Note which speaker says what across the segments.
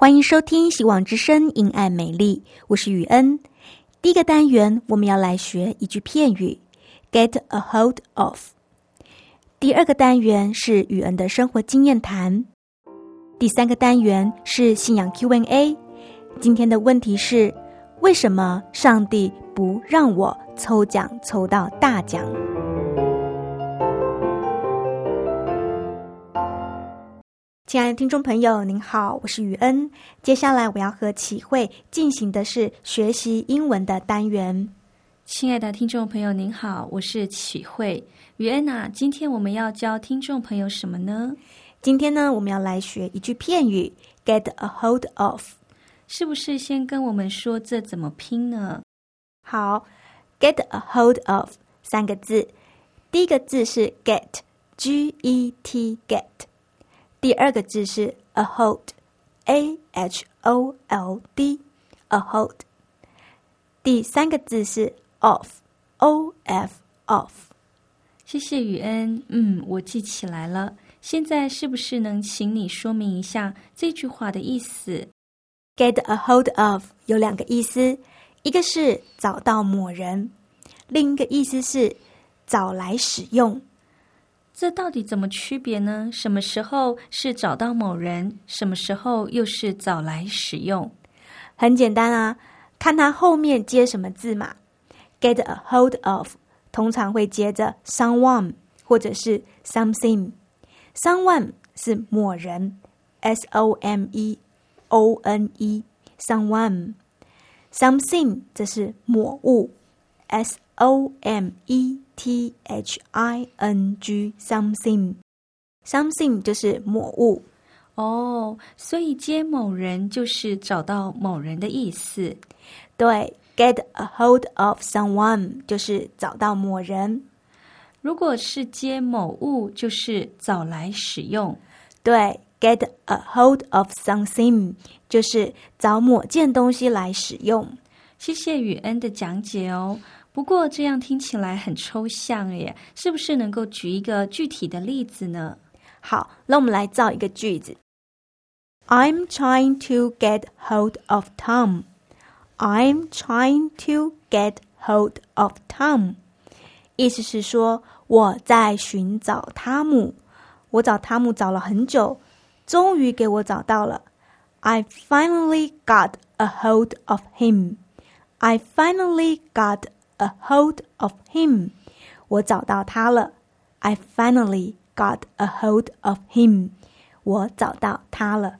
Speaker 1: 欢迎收听《希望之声·因爱美丽》，我是雨恩。第一个单元，我们要来学一句片语：“get a hold of”。第二个单元是雨恩的生活经验谈。第三个单元是信仰 Q&A。今天的问题是：为什么上帝不让我抽奖抽到大奖？亲爱的听众朋友，您好，我是雨恩。接下来我要和启慧进行的是学习英文的单元。
Speaker 2: 亲爱的听众朋友，您好，我是启慧。雨恩啊，今天我们要教听众朋友什么呢？
Speaker 1: 今天呢，我们要来学一句片语：get a hold of。
Speaker 2: 是不是先跟我们说这怎么拼呢？
Speaker 1: 好，get a hold of 三个字，第一个字是 get，G E T get。第二个字是 a hold，a h o l d，a hold。第三个字是 off，o f off。
Speaker 2: 谢谢雨恩，嗯，我记起来了。现在是不是能请你说明一下这句话的意思
Speaker 1: ？Get a hold of 有两个意思，一个是找到某人，另一个意思是找来使用。
Speaker 2: 这到底怎么区别呢？什么时候是找到某人，什么时候又是找来使用？
Speaker 1: 很简单啊，看它后面接什么字嘛。Get a hold of 通常会接着 someone 或者是 something。someone 是某人，s o m e o n e someone。something 则是某物，s o m e。T H I N G something something 就是某物
Speaker 2: 哦，所以接某人就是找到某人的意思。
Speaker 1: 对，get a hold of someone 就是找到某人。
Speaker 2: 如果是接某物，就是找来使用。
Speaker 1: 对，get a hold of something 就是找某件东西来使用。
Speaker 2: 谢谢雨恩的讲解哦。不过这样听起来很抽象耶，是不是能够举一个具体的例子呢？
Speaker 1: 好，那我们来造一个句子。I'm trying to get hold of Tom. I'm trying to get hold of Tom. 意思是说我在寻找汤姆，我找汤姆找了很久，终于给我找到了。I finally got a hold of him. I finally got A hold of him，我找到他了。I finally got a hold of him，我找到他了。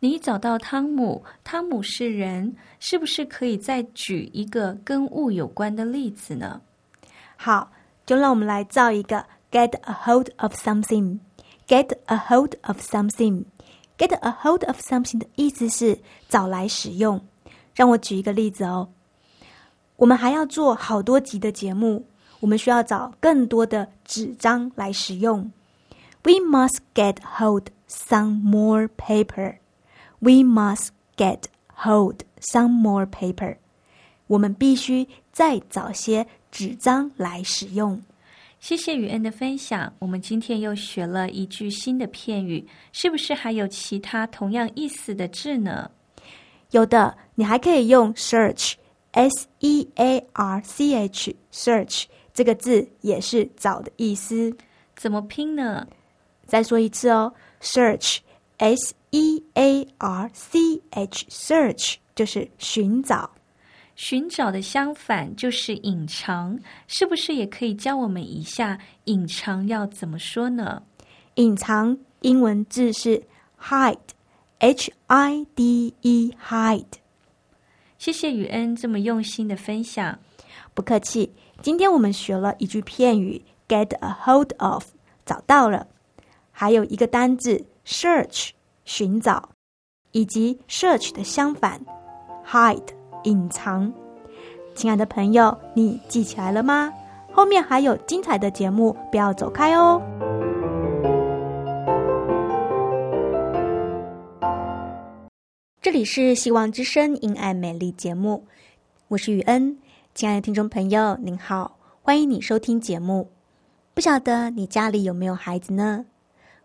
Speaker 2: 你找到汤姆，汤姆是人，是不是可以再举一个跟物有关的例子呢？
Speaker 1: 好，就让我们来造一个 get a hold of something。get a hold of something，get a hold of something 的意思是找来使用。让我举一个例子哦。我们还要做好多集的节目，我们需要找更多的纸张来使用。We must get hold some more paper. We must get hold some more paper. 我们必须再找些纸张来使用。
Speaker 2: 谢谢雨恩的分享，我们今天又学了一句新的片语，是不是还有其他同样意思的字呢？
Speaker 1: 有的，你还可以用 search。S E A R C H search 这个字也是找的意思。
Speaker 2: 怎么拼呢？
Speaker 1: 再说一次哦 e a r c h，search 就是寻找。
Speaker 2: 寻找的相反就是隐藏，是不是也可以教我们一下隐藏要怎么说呢？
Speaker 1: 隐藏英文字是 hide，h i d e，hide。
Speaker 2: 谢谢雨恩这么用心的分享，
Speaker 1: 不客气。今天我们学了一句片语 get a hold of，找到了，还有一个单字 search，寻找，以及 search 的相反 hide。隐藏，亲爱的朋友，你记起来了吗？后面还有精彩的节目，不要走开哦！是希望之声因爱美丽节目，我是雨恩。亲爱的听众朋友，您好，欢迎你收听节目。不晓得你家里有没有孩子呢？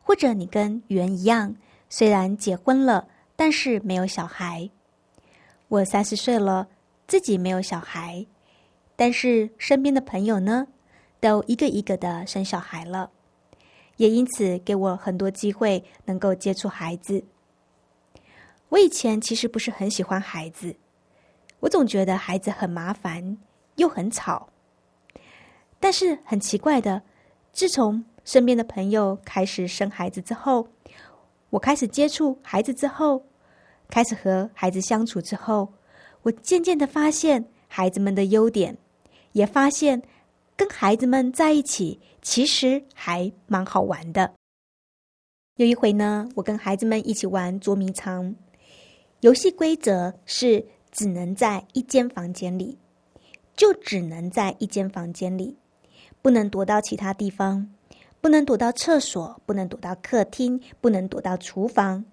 Speaker 1: 或者你跟雨恩一样，虽然结婚了，但是没有小孩。我三十岁了，自己没有小孩，但是身边的朋友呢，都一个一个的生小孩了，也因此给我很多机会能够接触孩子。我以前其实不是很喜欢孩子，我总觉得孩子很麻烦又很吵。但是很奇怪的，自从身边的朋友开始生孩子之后，我开始接触孩子之后。开始和孩子相处之后，我渐渐的发现孩子们的优点，也发现跟孩子们在一起其实还蛮好玩的。有一回呢，我跟孩子们一起玩捉迷藏，游戏规则是只能在一间房间里，就只能在一间房间里，不能躲到其他地方，不能躲到厕所，不能躲到客厅，不能躲到厨房。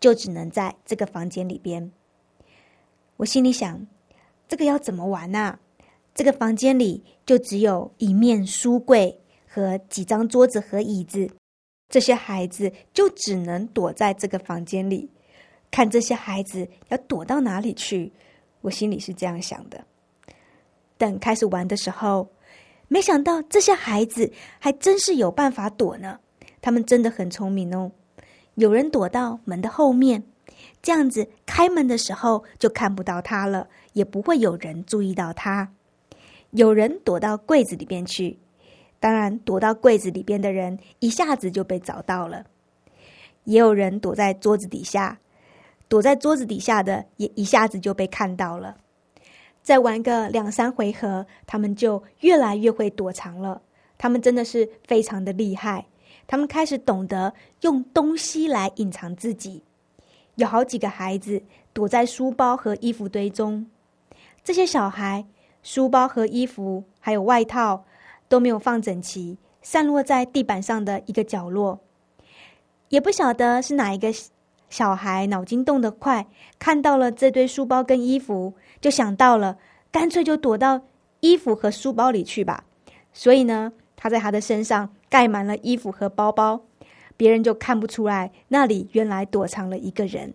Speaker 1: 就只能在这个房间里边。我心里想，这个要怎么玩呢？这个房间里就只有一面书柜和几张桌子和椅子，这些孩子就只能躲在这个房间里。看这些孩子要躲到哪里去？我心里是这样想的。等开始玩的时候，没想到这些孩子还真是有办法躲呢。他们真的很聪明哦。有人躲到门的后面，这样子开门的时候就看不到他了，也不会有人注意到他。有人躲到柜子里边去，当然躲到柜子里边的人一下子就被找到了。也有人躲在桌子底下，躲在桌子底下的也一下子就被看到了。再玩个两三回合，他们就越来越会躲藏了。他们真的是非常的厉害。他们开始懂得用东西来隐藏自己，有好几个孩子躲在书包和衣服堆中。这些小孩书包和衣服还有外套都没有放整齐，散落在地板上的一个角落。也不晓得是哪一个小孩脑筋动得快，看到了这堆书包跟衣服，就想到了，干脆就躲到衣服和书包里去吧。所以呢，他在他的身上。盖满了衣服和包包，别人就看不出来那里原来躲藏了一个人。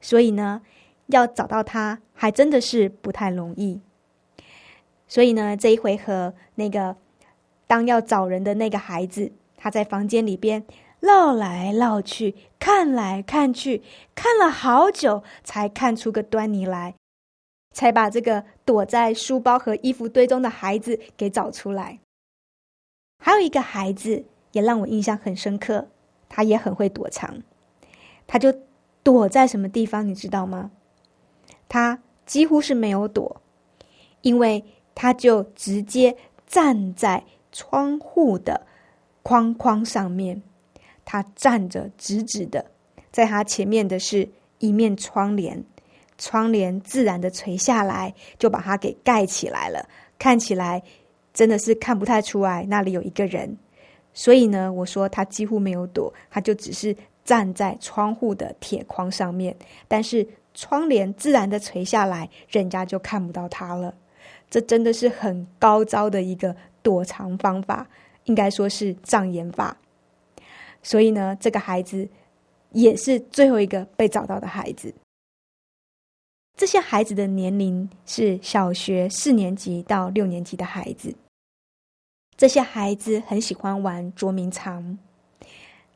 Speaker 1: 所以呢，要找到他还真的是不太容易。所以呢，这一回合，那个当要找人的那个孩子，他在房间里边绕来绕去，看来看去，看了好久，才看出个端倪来，才把这个躲在书包和衣服堆中的孩子给找出来。还有一个孩子也让我印象很深刻，他也很会躲藏，他就躲在什么地方，你知道吗？他几乎是没有躲，因为他就直接站在窗户的框框上面，他站着直直的，在他前面的是一面窗帘，窗帘自然的垂下来，就把它给盖起来了，看起来。真的是看不太出来那里有一个人，所以呢，我说他几乎没有躲，他就只是站在窗户的铁框上面，但是窗帘自然的垂下来，人家就看不到他了。这真的是很高招的一个躲藏方法，应该说是障眼法。所以呢，这个孩子也是最后一个被找到的孩子。这些孩子的年龄是小学四年级到六年级的孩子。这些孩子很喜欢玩捉迷藏，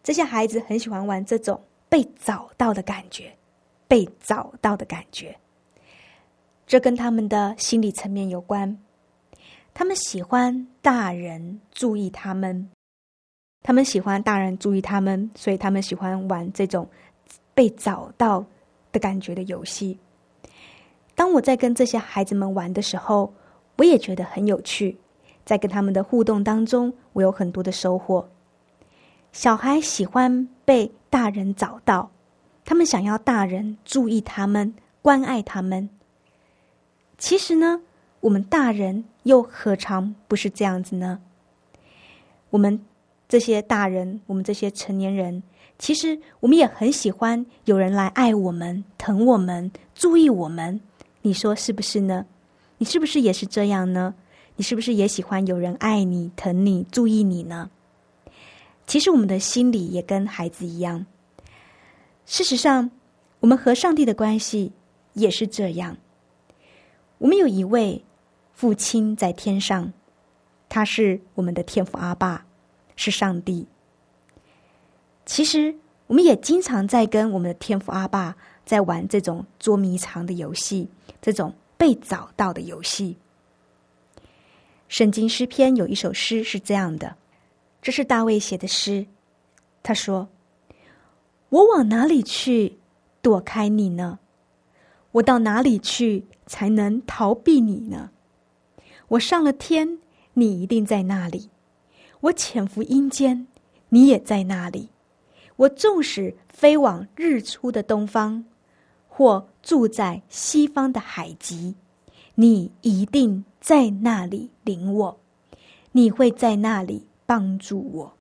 Speaker 1: 这些孩子很喜欢玩这种被找到的感觉，被找到的感觉。这跟他们的心理层面有关。他们喜欢大人注意他们，他们喜欢大人注意他们，所以他们喜欢玩这种被找到的感觉的游戏。当我在跟这些孩子们玩的时候，我也觉得很有趣。在跟他们的互动当中，我有很多的收获。小孩喜欢被大人找到，他们想要大人注意他们、关爱他们。其实呢？我们大人又何尝不是这样子呢？我们这些大人，我们这些成年人，其实我们也很喜欢有人来爱我们、疼我们、注意我们。你说是不是呢？你是不是也是这样呢？你是不是也喜欢有人爱你、疼你、注意你呢？其实我们的心里也跟孩子一样。事实上，我们和上帝的关系也是这样。我们有一位。父亲在天上，他是我们的天父阿爸，是上帝。其实，我们也经常在跟我们的天父阿爸在玩这种捉迷藏的游戏，这种被找到的游戏。圣经诗篇有一首诗是这样的，这是大卫写的诗。他说：“我往哪里去躲开你呢？我到哪里去才能逃避你呢？”我上了天，你一定在那里；我潜伏阴间，你也在那里。我纵使飞往日出的东方，或住在西方的海极，你一定在那里领我。你会在那里帮助我。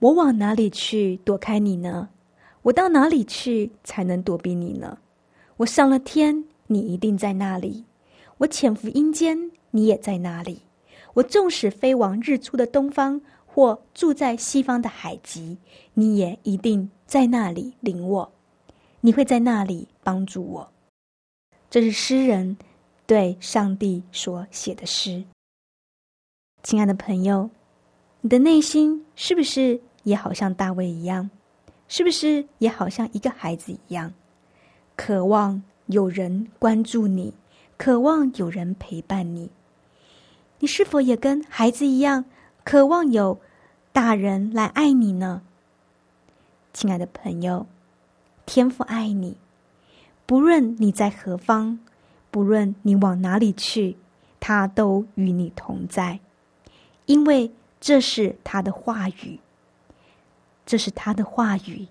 Speaker 1: 我往哪里去躲开你呢？我到哪里去才能躲避你呢？我上了天，你一定在那里；我潜伏阴间。你也在那里？我纵使飞往日出的东方，或住在西方的海极，你也一定在那里领我。你会在那里帮助我。这是诗人对上帝所写的诗。亲爱的朋友，你的内心是不是也好像大卫一样？是不是也好像一个孩子一样，渴望有人关注你，渴望有人陪伴你？你是否也跟孩子一样，渴望有大人来爱你呢？亲爱的朋友，天父爱你，不论你在何方，不论你往哪里去，他都与你同在，因为这是他的话语，这是他的话语。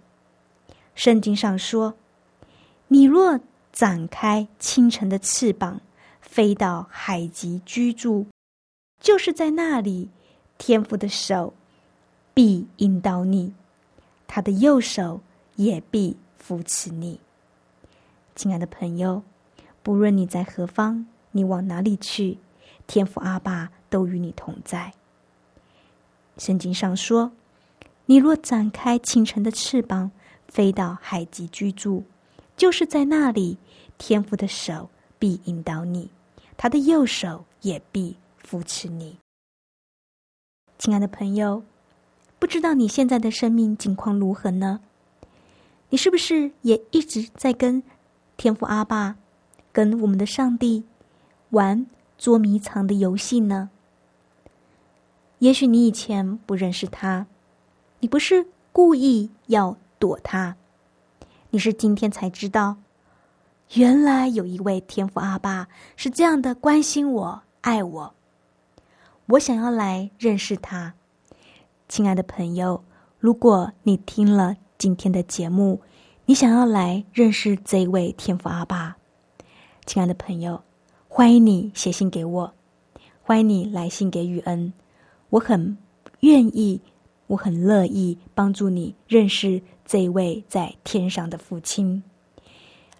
Speaker 1: 圣经上说：“你若展开清晨的翅膀，飞到海极居住。”就是在那里，天父的手必引导你，他的右手也必扶持你。亲爱的朋友，不论你在何方，你往哪里去，天父阿爸都与你同在。圣经上说：“你若展开清晨的翅膀，飞到海极居住，就是在那里，天父的手必引导你，他的右手也必。”扶持你，亲爱的朋友，不知道你现在的生命境况如何呢？你是不是也一直在跟天父阿爸、跟我们的上帝玩捉迷藏的游戏呢？也许你以前不认识他，你不是故意要躲他，你是今天才知道，原来有一位天父阿爸是这样的关心我、爱我。我想要来认识他，亲爱的朋友。如果你听了今天的节目，你想要来认识这位天父阿爸，亲爱的朋友，欢迎你写信给我，欢迎你来信给雨恩。我很愿意，我很乐意帮助你认识这位在天上的父亲。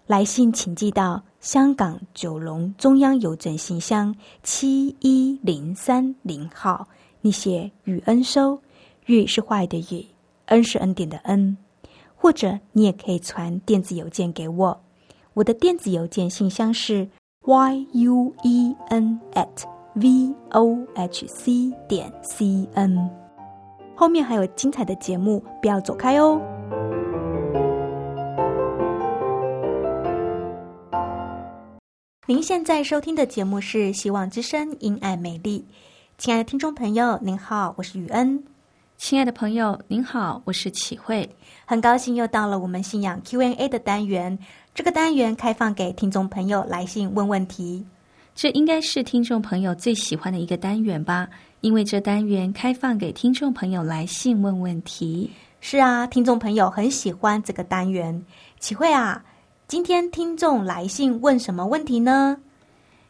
Speaker 1: 来信请寄到。香港九龙中央邮政信箱七一零三零号，你写“雨恩收”，“雨”是坏的“雨”，“恩”是恩典的“恩”。或者你也可以传电子邮件给我，我的电子邮件信箱是 y u e n at v o h c 点 c n，后面还有精彩的节目，不要走开哦。您现在收听的节目是《希望之声·因爱美丽》，亲爱的听众朋友，您好，我是雨恩；
Speaker 2: 亲爱的朋友，您好，我是启慧。
Speaker 1: 很高兴又到了我们信仰 Q&A 的单元，这个单元开放给听众朋友来信问问题。
Speaker 2: 这应该是听众朋友最喜欢的一个单元吧？因为这单元开放给听众朋友来信问问题。
Speaker 1: 是啊，听众朋友很喜欢这个单元。启慧啊，今天听众来信问什么问题呢？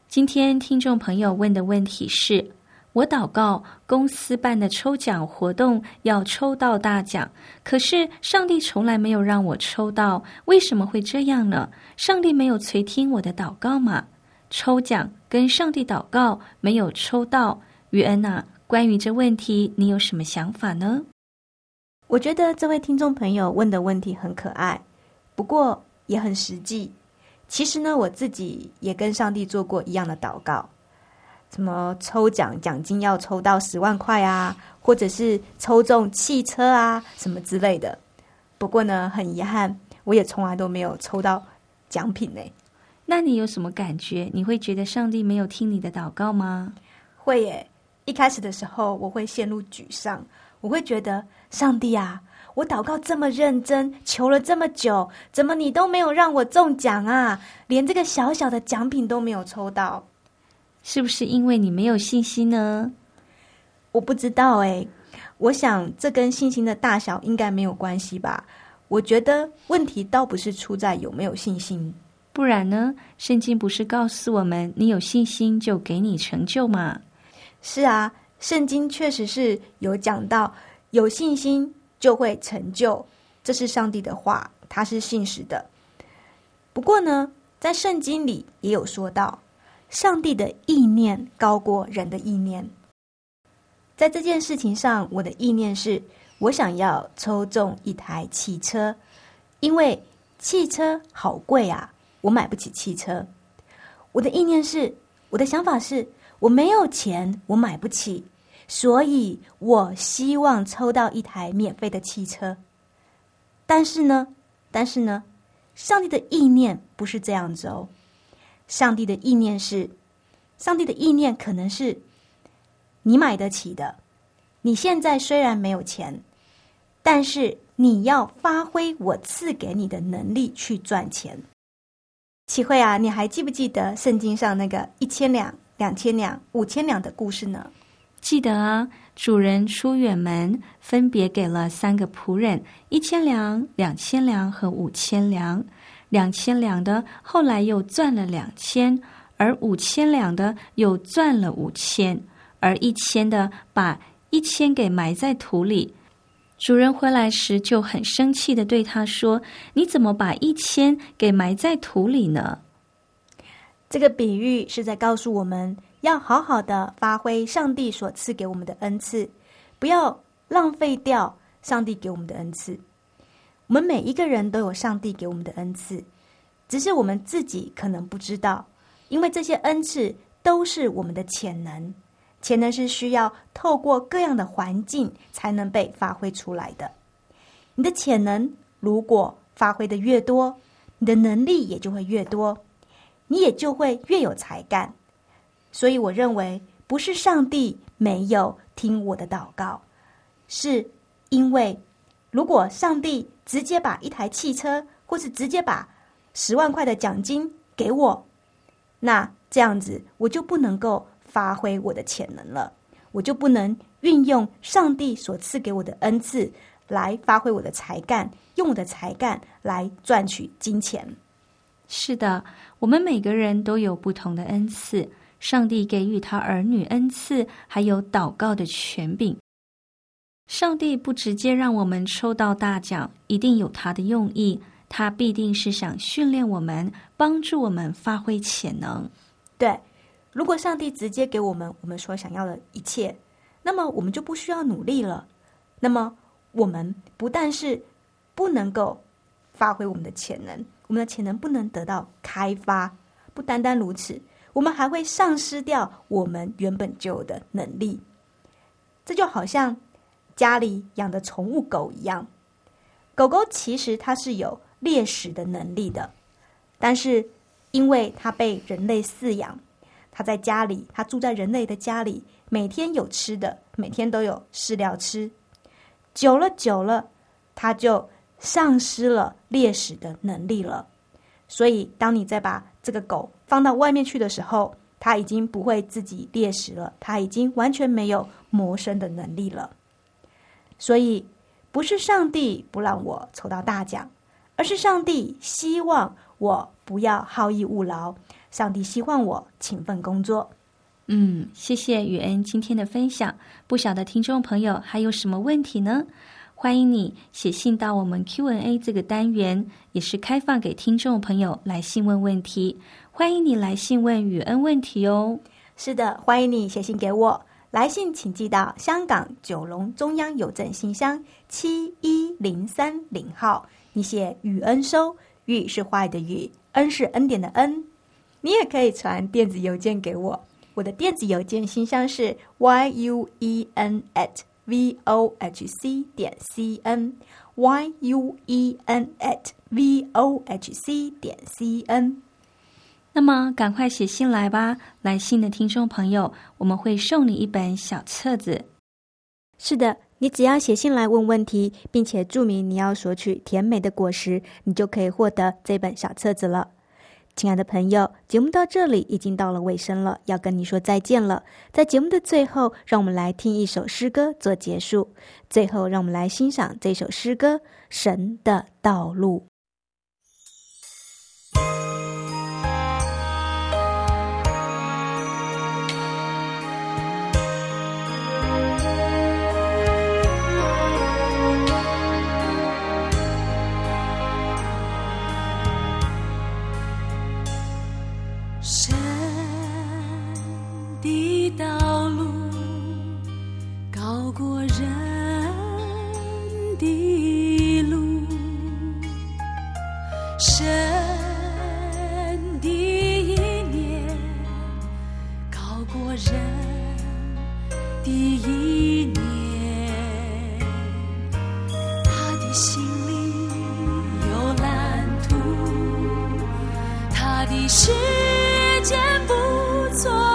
Speaker 2: 今天听众朋友问的问题是：我祷告公司办的抽奖活动要抽到大奖，可是上帝从来没有让我抽到，为什么会这样呢？上帝没有垂听我的祷告吗？抽奖跟上帝祷告没有抽到，于恩啊，关于这问题你有什么想法呢？
Speaker 1: 我觉得这位听众朋友问的问题很可爱，不过也很实际。其实呢，我自己也跟上帝做过一样的祷告，什么抽奖奖金要抽到十万块啊，或者是抽中汽车啊什么之类的。不过呢，很遗憾，我也从来都没有抽到奖品呢。
Speaker 2: 那你有什么感觉？你会觉得上帝没有听你的祷告吗？
Speaker 1: 会耶！一开始的时候，我会陷入沮丧，我会觉得上帝啊，我祷告这么认真，求了这么久，怎么你都没有让我中奖啊？连这个小小的奖品都没有抽到，
Speaker 2: 是不是因为你没有信心呢？
Speaker 1: 我不知道哎，我想这跟信心的大小应该没有关系吧？我觉得问题倒不是出在有没有信心。
Speaker 2: 不然呢？圣经不是告诉我们，你有信心就给你成就吗？
Speaker 1: 是啊，圣经确实是有讲到，有信心就会成就，这是上帝的话，他是信实的。不过呢，在圣经里也有说到，上帝的意念高过人的意念。在这件事情上，我的意念是我想要抽中一台汽车，因为汽车好贵啊。我买不起汽车，我的意念是，我的想法是，我没有钱，我买不起，所以我希望抽到一台免费的汽车。但是呢，但是呢，上帝的意念不是这样子哦。上帝的意念是，上帝的意念可能是，你买得起的。你现在虽然没有钱，但是你要发挥我赐给你的能力去赚钱。启慧啊，你还记不记得圣经上那个一千两、两千两、五千两的故事呢？
Speaker 2: 记得啊，主人出远门，分别给了三个仆人一千两、两千两和五千两。两千两的后来又赚了两千，而五千两的又赚了五千，而一千的把一千给埋在土里。主人回来时就很生气的对他说：“你怎么把一千给埋在土里呢？”
Speaker 1: 这个比喻是在告诉我们要好好的发挥上帝所赐给我们的恩赐，不要浪费掉上帝给我们的恩赐。我们每一个人都有上帝给我们的恩赐，只是我们自己可能不知道，因为这些恩赐都是我们的潜能。潜能是需要透过各样的环境才能被发挥出来的。你的潜能如果发挥的越多，你的能力也就会越多，你也就会越有才干。所以，我认为不是上帝没有听我的祷告，是因为如果上帝直接把一台汽车，或是直接把十万块的奖金给我，那这样子我就不能够。发挥我的潜能了，我就不能运用上帝所赐给我的恩赐来发挥我的才干，用我的才干来赚取金钱。
Speaker 2: 是的，我们每个人都有不同的恩赐，上帝给予他儿女恩赐，还有祷告的权柄。上帝不直接让我们抽到大奖，一定有他的用意，他必定是想训练我们，帮助我们发挥潜能。
Speaker 1: 对。如果上帝直接给我们我们所想要的一切，那么我们就不需要努力了。那么我们不但是不能够发挥我们的潜能，我们的潜能不能得到开发。不单单如此，我们还会丧失掉我们原本就有的能力。这就好像家里养的宠物狗一样，狗狗其实它是有猎食的能力的，但是因为它被人类饲养，它在家里，它住在人类的家里，每天有吃的，每天都有饲料吃，久了久了，它就丧失了猎食的能力了。所以，当你再把这个狗放到外面去的时候，它已经不会自己猎食了，它已经完全没有谋生的能力了。所以，不是上帝不让我抽到大奖，而是上帝希望我不要好逸恶劳，上帝希望我勤奋工作。
Speaker 2: 嗯，谢谢雨恩今天的分享。不晓得听众朋友还有什么问题呢？欢迎你写信到我们 Q&A 这个单元，也是开放给听众朋友来信问问题。欢迎你来信问雨恩问题哦。
Speaker 1: 是的，欢迎你写信给我。来信请寄到香港九龙中央邮政信箱七一零三零号。你写雨恩收，雨是坏的雨，恩是恩典的恩。你也可以传电子邮件给我，我的电子邮件信箱是 y u e n at v o h c 点 c n y u e n at v o h c 点 c n。
Speaker 2: 那么，赶快写信来吧！来信的听众朋友，我们会送你一本小册子。
Speaker 1: 是的，你只要写信来问问题，并且注明你要索取甜美的果实，你就可以获得这本小册子了。亲爱的朋友，节目到这里已经到了尾声了，要跟你说再见了。在节目的最后，让我们来听一首诗歌做结束。最后，让我们来欣赏这首诗歌《神的道路》。我的时间不错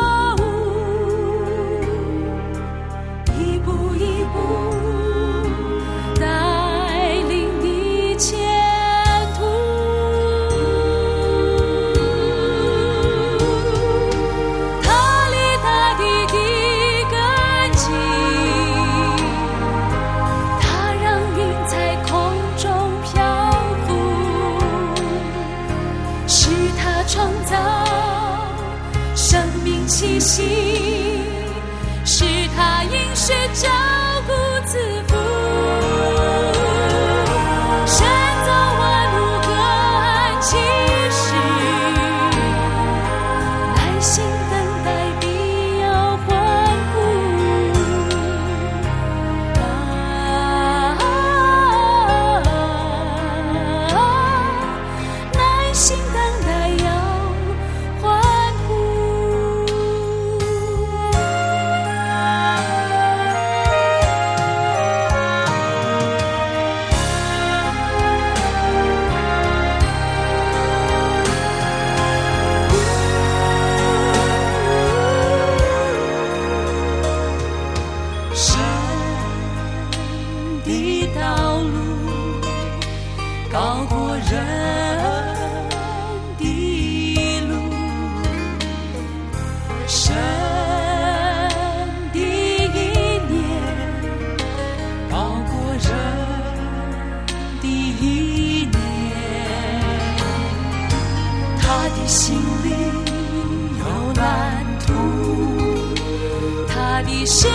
Speaker 1: 我的时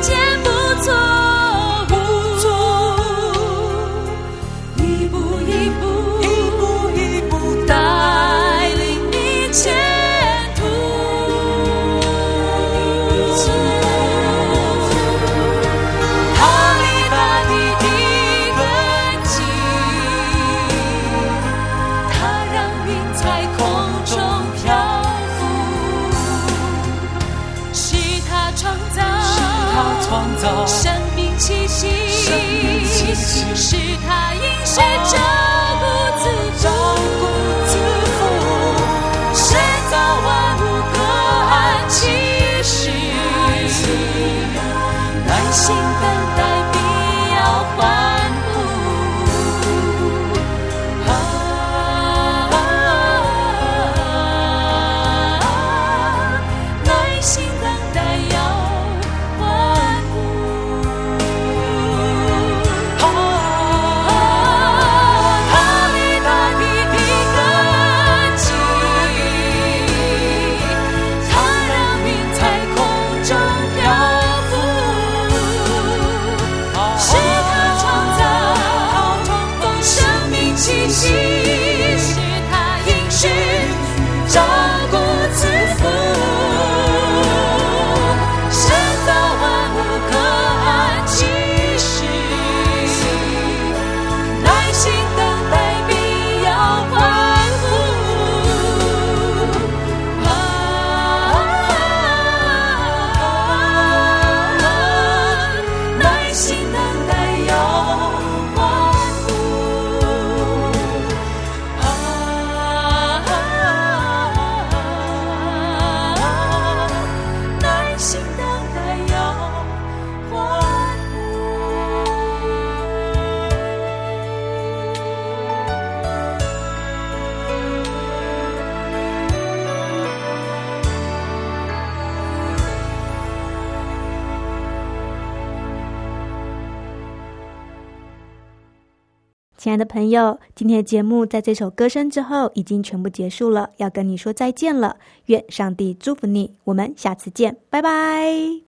Speaker 1: 间不错。亲爱的朋友，今天的节目在这首歌声之后已经全部结束了，要跟你说再见了。愿上帝祝福你，我们下次见，拜拜。